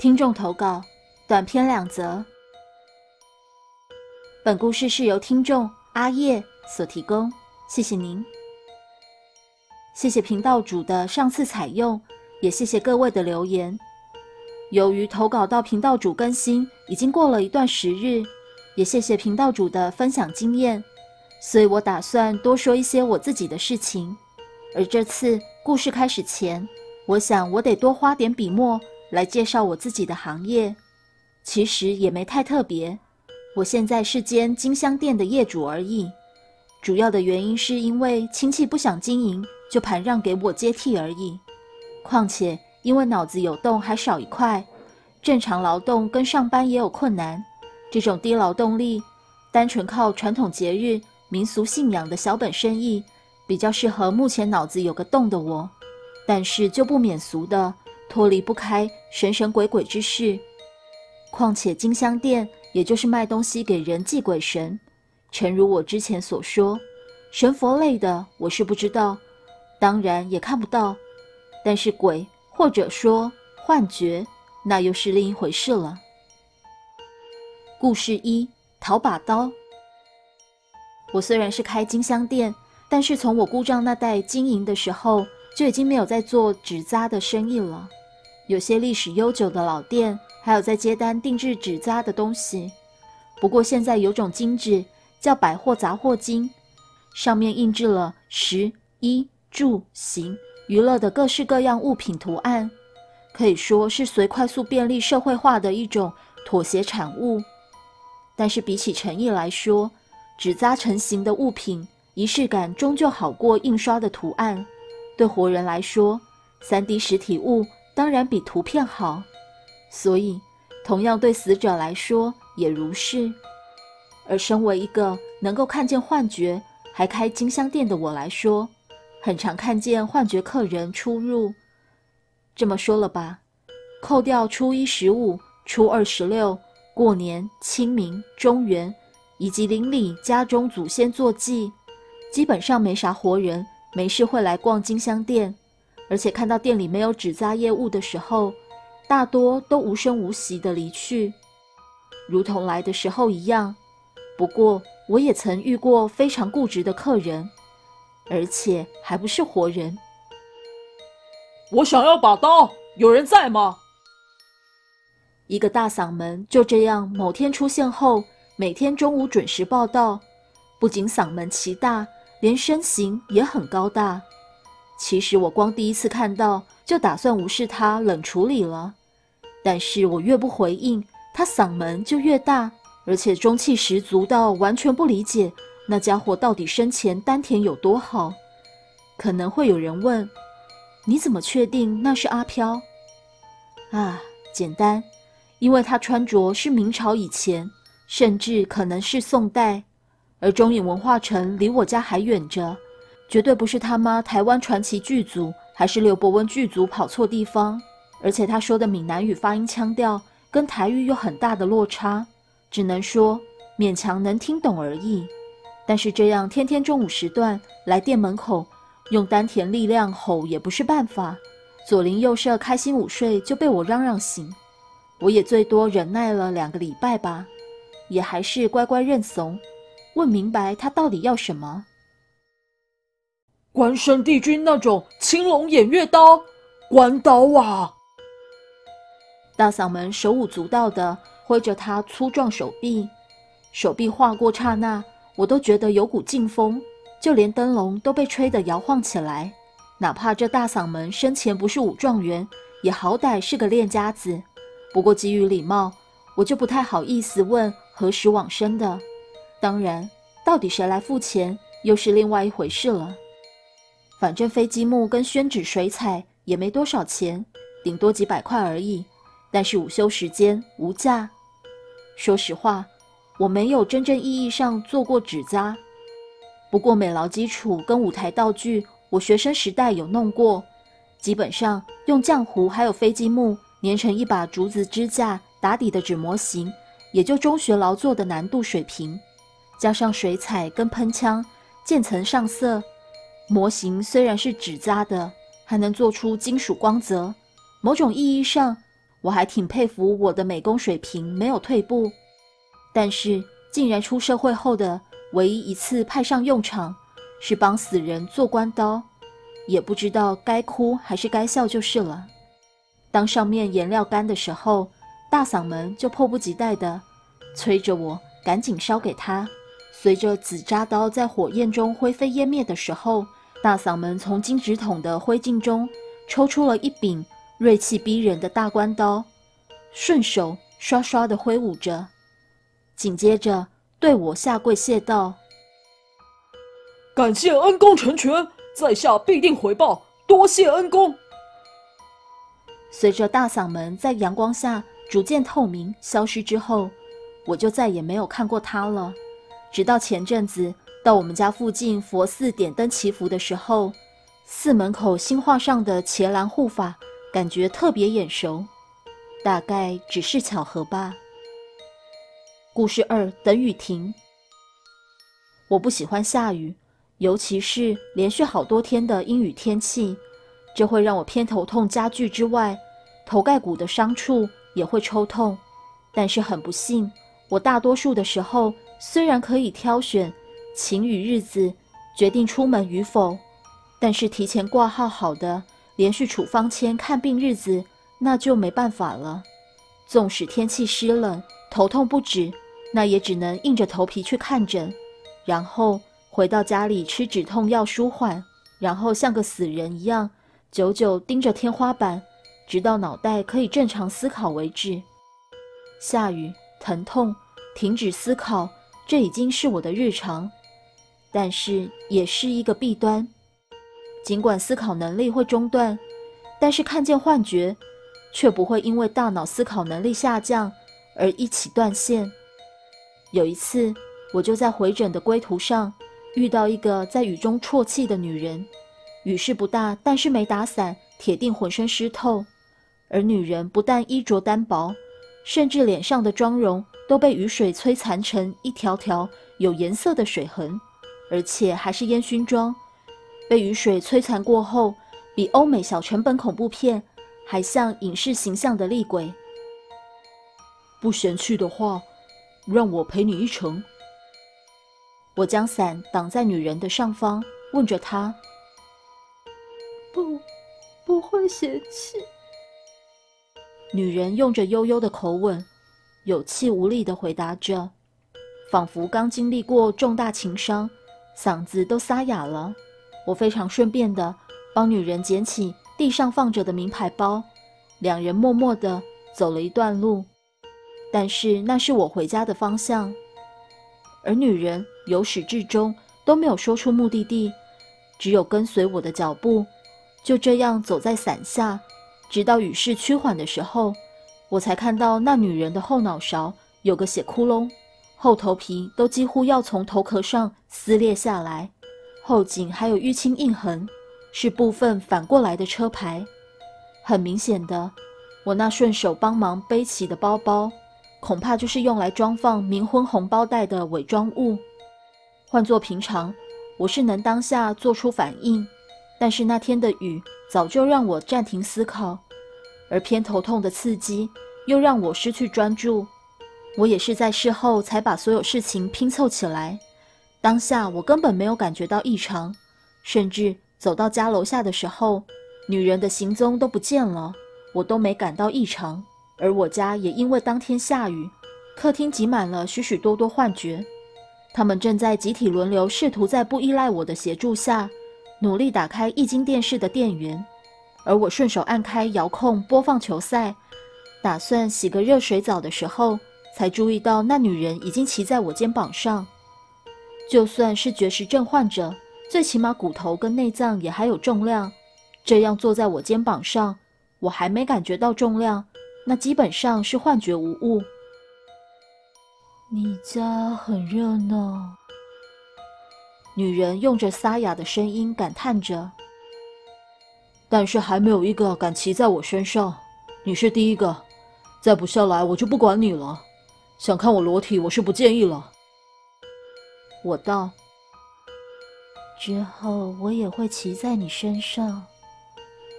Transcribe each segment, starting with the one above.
听众投稿，短篇两则。本故事是由听众阿叶所提供，谢谢您。谢谢频道主的上次采用，也谢谢各位的留言。由于投稿到频道主更新已经过了一段时日，也谢谢频道主的分享经验，所以我打算多说一些我自己的事情。而这次故事开始前，我想我得多花点笔墨来介绍我自己的行业。其实也没太特别，我现在是间金香店的业主而已。主要的原因是因为亲戚不想经营，就盘让给我接替而已。况且因为脑子有洞还少一块，正常劳动跟上班也有困难。这种低劳动力、单纯靠传统节日、民俗信仰的小本生意。比较适合目前脑子有个洞的我，但是就不免俗的脱离不开神神鬼鬼之事。况且金香店也就是卖东西给人祭鬼神，诚如我之前所说，神佛类的我是不知道，当然也看不到。但是鬼或者说幻觉，那又是另一回事了。故事一：淘把刀。我虽然是开金香店。但是从我姑丈那代经营的时候，就已经没有在做纸扎的生意了。有些历史悠久的老店，还有在接单定制纸扎的东西。不过现在有种金纸叫百货杂货金，上面印制了食衣住行娱乐的各式各样物品图案，可以说是随快速便利社会化的一种妥协产物。但是比起诚意来说，纸扎成型的物品。仪式感终究好过印刷的图案。对活人来说，3D 实体物当然比图片好。所以，同样对死者来说也如是。而身为一个能够看见幻觉还开金香店的我来说，很常看见幻觉客人出入。这么说了吧，扣掉初一十五、初二十六、过年、清明、中元，以及邻里家中祖先坐祭。基本上没啥活人，没事会来逛金香店，而且看到店里没有纸扎业务的时候，大多都无声无息地离去，如同来的时候一样。不过我也曾遇过非常固执的客人，而且还不是活人。我想要把刀，有人在吗？一个大嗓门就这样某天出现后，每天中午准时报道，不仅嗓门奇大。连身形也很高大，其实我光第一次看到就打算无视他，冷处理了。但是我越不回应，他嗓门就越大，而且中气十足到完全不理解那家伙到底生前丹田有多好。可能会有人问：你怎么确定那是阿飘？啊，简单，因为他穿着是明朝以前，甚至可能是宋代。而中影文化城离我家还远着，绝对不是他妈台湾传奇剧组，还是刘伯温剧组跑错地方。而且他说的闽南语发音腔调跟台语有很大的落差，只能说勉强能听懂而已。但是这样天天中午时段来店门口用丹田力量吼也不是办法，左邻右舍开心午睡就被我嚷嚷醒。我也最多忍耐了两个礼拜吧，也还是乖乖认怂。问明白他到底要什么？关圣帝君那种青龙偃月刀，关刀啊！大嗓门手舞足蹈的挥着他粗壮手臂，手臂划过刹那，我都觉得有股劲风，就连灯笼都被吹得摇晃起来。哪怕这大嗓门生前不是武状元，也好歹是个练家子。不过基于礼貌，我就不太好意思问何时往生的。当然，到底谁来付钱又是另外一回事了。反正飞机木跟宣纸水彩也没多少钱，顶多几百块而已。但是午休时间无价。说实话，我没有真正意义上做过纸扎，不过美劳基础跟舞台道具，我学生时代有弄过。基本上用浆糊还有飞机木粘成一把竹子支架打底的纸模型，也就中学劳作的难度水平。加上水彩跟喷枪，渐层上色，模型虽然是纸扎的，还能做出金属光泽。某种意义上，我还挺佩服我的美工水平没有退步。但是，竟然出社会后的唯一一次派上用场，是帮死人做关刀，也不知道该哭还是该笑就是了。当上面颜料干的时候，大嗓门就迫不及待的催着我赶紧烧给他。随着紫扎刀在火焰中灰飞烟灭的时候，大嗓门从金纸筒的灰烬中抽出了一柄锐气逼人的大关刀，顺手刷刷的挥舞着，紧接着对我下跪谢道：“感谢恩公成全，在下必定回报，多谢恩公。”随着大嗓门在阳光下逐渐透明消失之后，我就再也没有看过他了。直到前阵子到我们家附近佛寺点灯祈福的时候，寺门口新画上的伽蓝护法感觉特别眼熟，大概只是巧合吧。故事二：等雨停。我不喜欢下雨，尤其是连续好多天的阴雨天气，这会让我偏头痛加剧之外，头盖骨的伤处也会抽痛。但是很不幸，我大多数的时候。虽然可以挑选晴雨日子决定出门与否，但是提前挂号好的连续处方签看病日子那就没办法了。纵使天气湿冷，头痛不止，那也只能硬着头皮去看诊，然后回到家里吃止痛药舒缓，然后像个死人一样久久盯着天花板，直到脑袋可以正常思考为止。下雨，疼痛，停止思考。这已经是我的日常，但是也是一个弊端。尽管思考能力会中断，但是看见幻觉却不会因为大脑思考能力下降而一起断线。有一次，我就在回诊的归途上遇到一个在雨中啜泣的女人。雨势不大，但是没打伞，铁定浑身湿透。而女人不但衣着单薄，甚至脸上的妆容。都被雨水摧残成一条条有颜色的水痕，而且还是烟熏妆。被雨水摧残过后，比欧美小成本恐怖片还像影视形象的厉鬼。不嫌弃的话，让我陪你一程。我将伞挡在女人的上方，问着她：“不，不会嫌弃。”女人用着悠悠的口吻。有气无力地回答着，仿佛刚经历过重大情伤，嗓子都沙哑了。我非常顺便地帮女人捡起地上放着的名牌包，两人默默地走了一段路。但是那是我回家的方向，而女人由始至终都没有说出目的地，只有跟随我的脚步，就这样走在伞下，直到雨势趋缓的时候。我才看到那女人的后脑勺有个血窟窿，后头皮都几乎要从头壳上撕裂下来，后颈还有淤青印痕，是部分反过来的车牌。很明显的，我那顺手帮忙背起的包包，恐怕就是用来装放冥婚红包袋的伪装物。换做平常，我是能当下做出反应，但是那天的雨早就让我暂停思考。而偏头痛的刺激又让我失去专注，我也是在事后才把所有事情拼凑起来。当下我根本没有感觉到异常，甚至走到家楼下的时候，女人的行踪都不见了，我都没感到异常。而我家也因为当天下雨，客厅挤满了许许多多幻觉，他们正在集体轮流试图在不依赖我的协助下，努力打开液晶电视的电源。而我顺手按开遥控播放球赛，打算洗个热水澡的时候，才注意到那女人已经骑在我肩膀上。就算是绝食症患者，最起码骨头跟内脏也还有重量。这样坐在我肩膀上，我还没感觉到重量，那基本上是幻觉无误。你家很热闹，女人用着沙哑的声音感叹着。但是还没有一个敢骑在我身上，你是第一个。再不下来，我就不管你了。想看我裸体，我是不介意了。我道。之后我也会骑在你身上，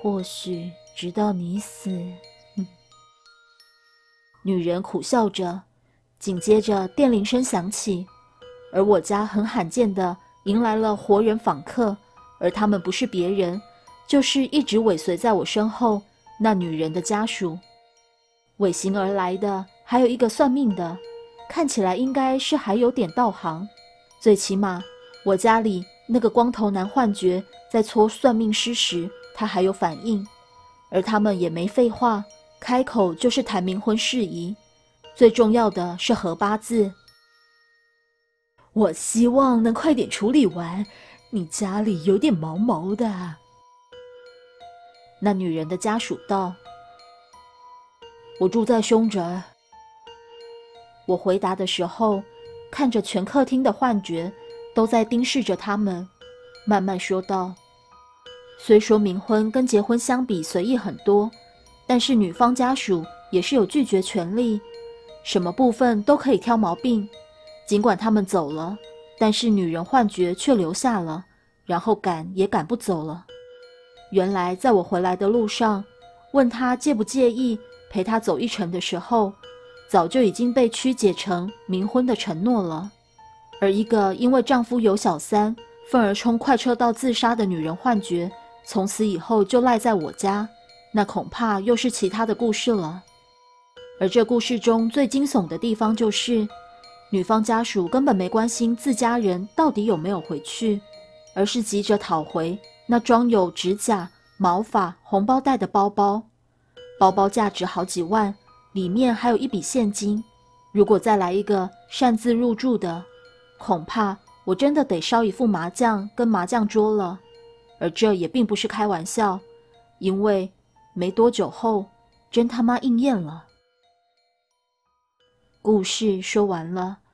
或许直到你死。女人苦笑着，紧接着电铃声响起，而我家很罕见的迎来了活人访客，而他们不是别人，就是一直尾随在我身后那女人的家属。尾行而来的还有一个算命的，看起来应该是还有点道行，最起码我家里那个光头男幻觉在搓算命师时，他还有反应，而他们也没废话。开口就是谈冥婚事宜，最重要的是合八字。我希望能快点处理完，你家里有点毛毛的。那女人的家属道：“我住在凶宅。”我回答的时候，看着全客厅的幻觉都在盯视着他们，慢慢说道：“虽说冥婚跟结婚相比随意很多。”但是女方家属也是有拒绝权利，什么部分都可以挑毛病。尽管他们走了，但是女人幻觉却留下了，然后赶也赶不走了。原来在我回来的路上，问他介不介意陪他走一程的时候，早就已经被曲解成冥婚的承诺了。而一个因为丈夫有小三，愤而冲快车道自杀的女人幻觉，从此以后就赖在我家。那恐怕又是其他的故事了。而这故事中最惊悚的地方就是，女方家属根本没关心自家人到底有没有回去，而是急着讨回那装有指甲、毛发、红包袋的包包。包包价值好几万，里面还有一笔现金。如果再来一个擅自入住的，恐怕我真的得烧一副麻将跟麻将桌了。而这也并不是开玩笑，因为。没多久后，真他妈应验了。故事说完了，